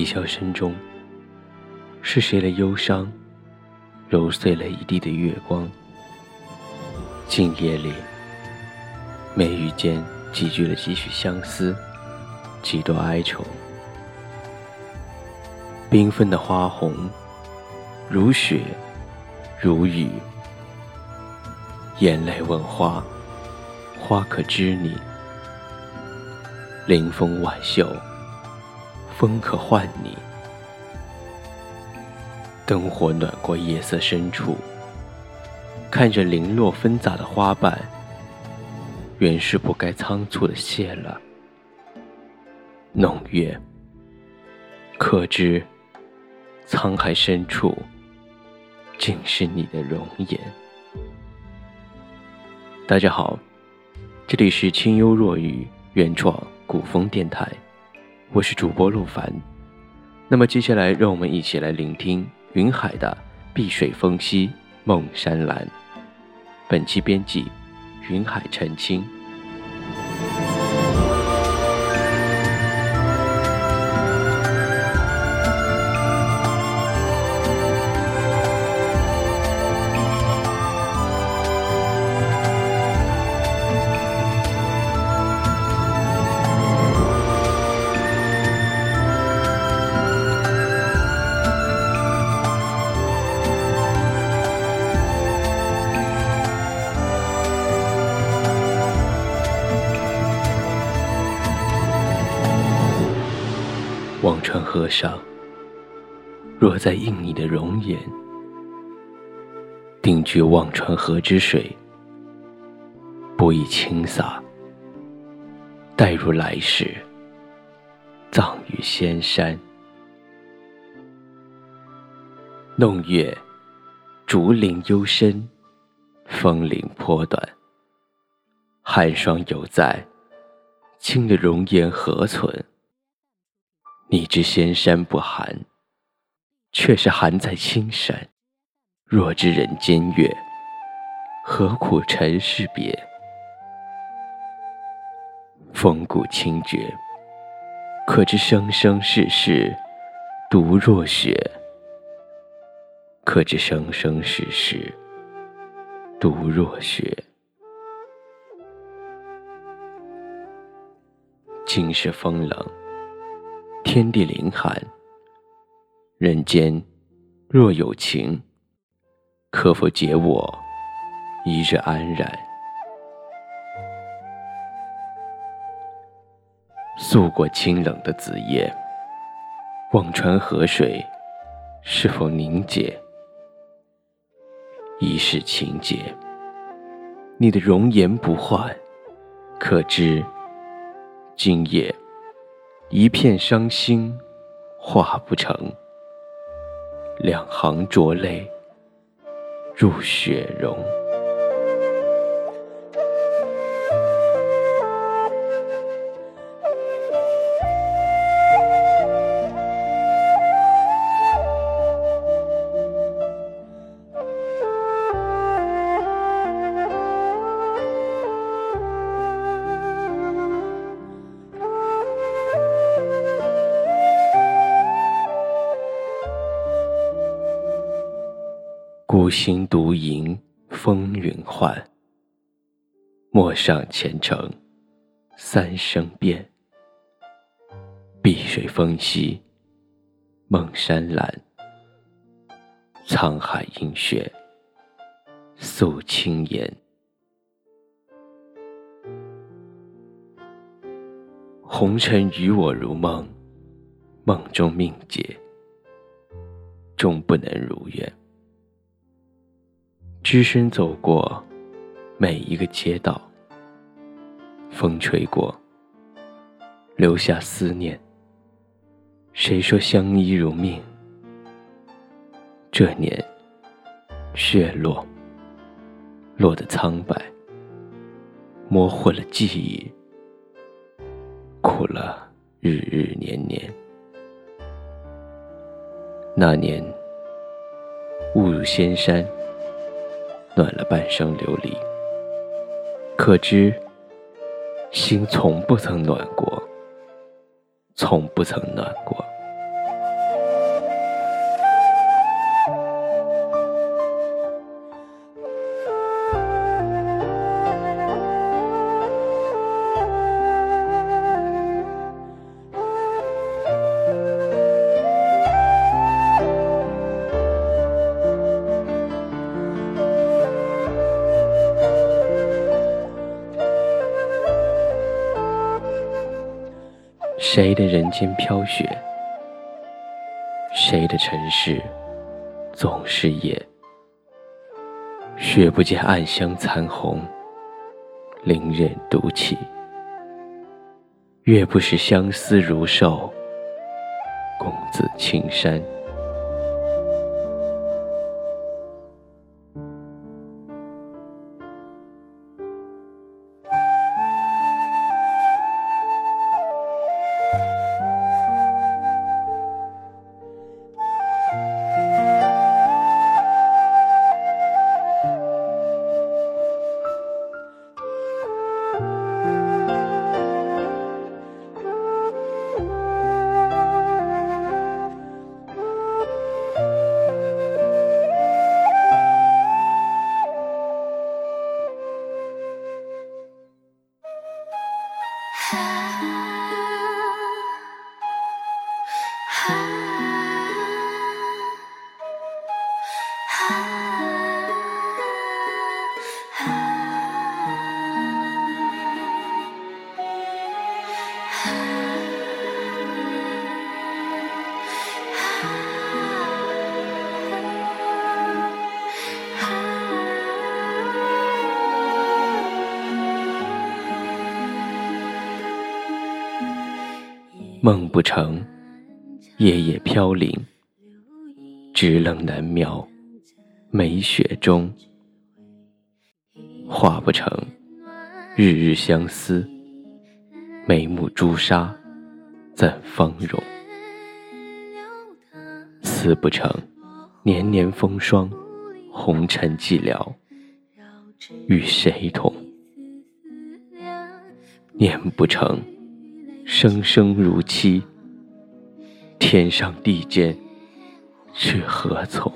笛箫声中，是谁的忧伤揉碎了一地的月光？静夜里，眉宇间积聚了几许相思，几多哀愁。缤纷的花红，如雪，如雨。眼泪问花，花可知你？临风挽袖，风可唤你？灯火暖过夜色深处。看着零落纷杂的花瓣，原是不该仓促的谢了。弄月，可知沧海深处，尽是你的容颜。大家好，这里是清幽若雨原创古风电台，我是主播陆凡。那么接下来，让我们一起来聆听云海的《碧水风兮梦山岚》。本期编辑：云海澄清。上，若再映你的容颜，定居忘川河之水，不以轻洒，待入来世，葬于仙山。弄月，竹林幽深，风铃颇短，寒霜犹在，卿的容颜何存？你知仙山不寒，却是寒在青山。若知人间月，何苦尘世别？风骨清绝，可知生生世世独若雪？可知生生世世独若雪？今世风冷。天地凌寒，人间若有情，可否解我一日安然？宿过清冷的子夜，忘川河水是否凝结？一世情劫，你的容颜不换，可知今夜。一片伤心化不成，两行浊泪入雪融。孤星独吟风云幻，陌上前程三生变。碧水风兮梦山蓝，沧海映雪诉轻言。红尘与我如梦，梦中命劫终不能如愿。只身走过每一个街道，风吹过，留下思念。谁说相依如命？这年雪落，落得苍白，模糊了记忆，苦了日日年年。那年误入仙山。暖了半生琉璃，可知心从不曾暖过，从不曾暖过。谁的人间飘雪？谁的城市总是夜？雪不见暗香残红，林人独起。月不识相思如瘦，公子青山。梦不成，夜夜飘零，只冷难描，梅雪中。画不成，日日相思，眉目朱砂，怎芳容？思不成，年年风霜，红尘寂寥，与谁同？念不成。生生如期，天上地间，去何从？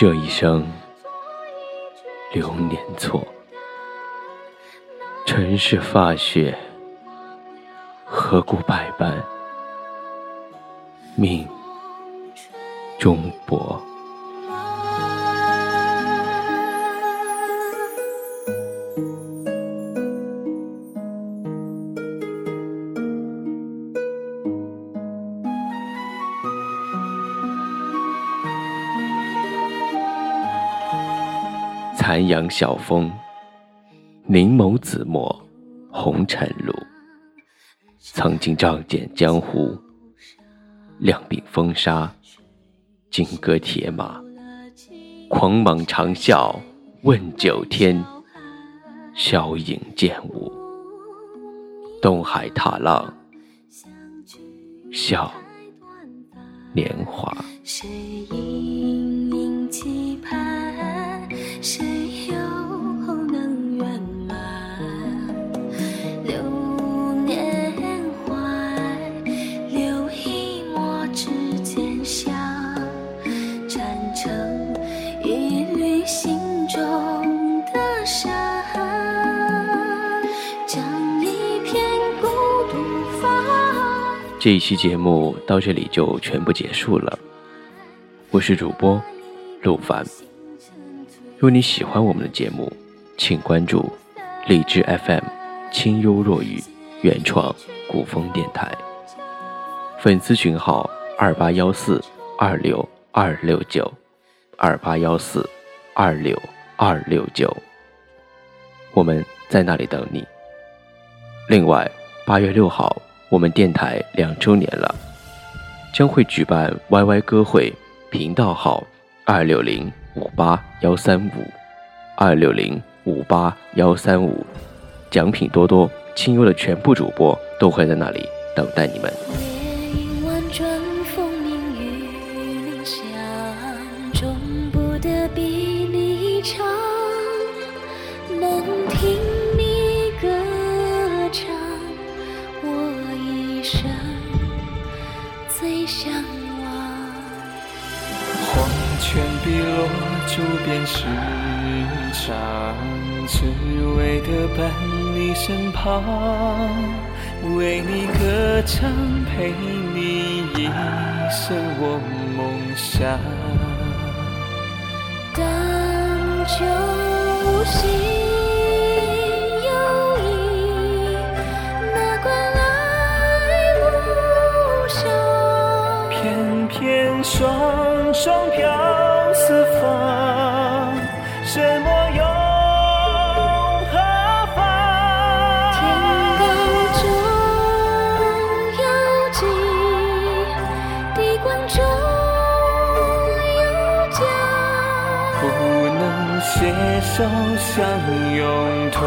这一生，流年错，尘世发雪，何故百般命终薄？残阳晓风，凝眸紫陌，红尘路。曾经仗剑江湖，两鬓风沙，金戈铁马，狂蟒长啸问九天，晓影剑舞，东海踏浪，笑年华。这一期节目到这里就全部结束了。我是主播陆凡。若你喜欢我们的节目，请关注荔枝 FM 清幽若雨原创古风电台，粉丝群号二八幺四二六二六九二八幺四二六二六九，我们在那里等你。另外，八月六号。我们电台两周年了，将会举办 YY 歌会，频道号二六零五八幺三五二六零五八幺三五，奖品多多，清幽的全部主播都会在那里等待你们。遍世上，只为的伴你身旁，为你歌唱，陪你一生我梦想。当酒醒。双双飘四方，什么又何妨？天高中有际，地广中有家。不能携手相拥同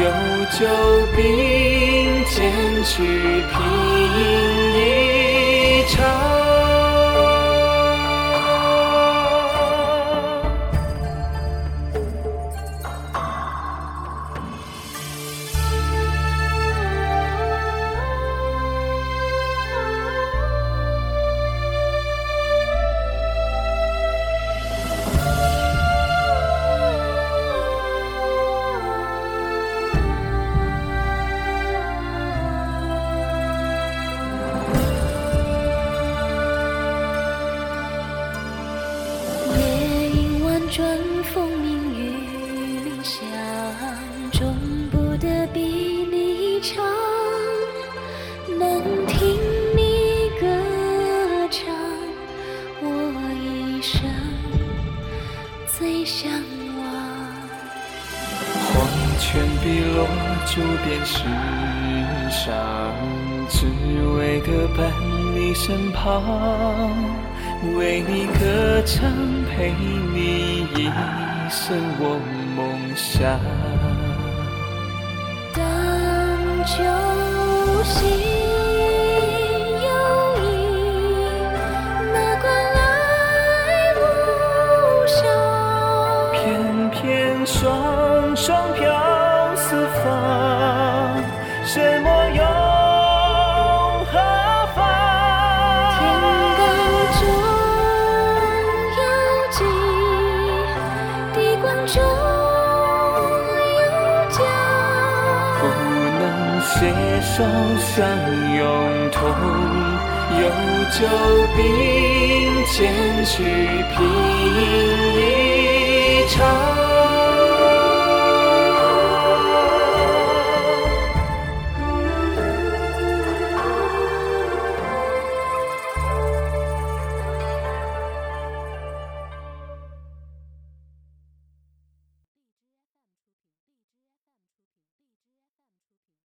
游久并肩去拼黄泉碧落，珠遍世上，只为得伴你身旁。为你歌唱，陪你一生我梦想。当秋都相拥，同有酒，兵前去平一场。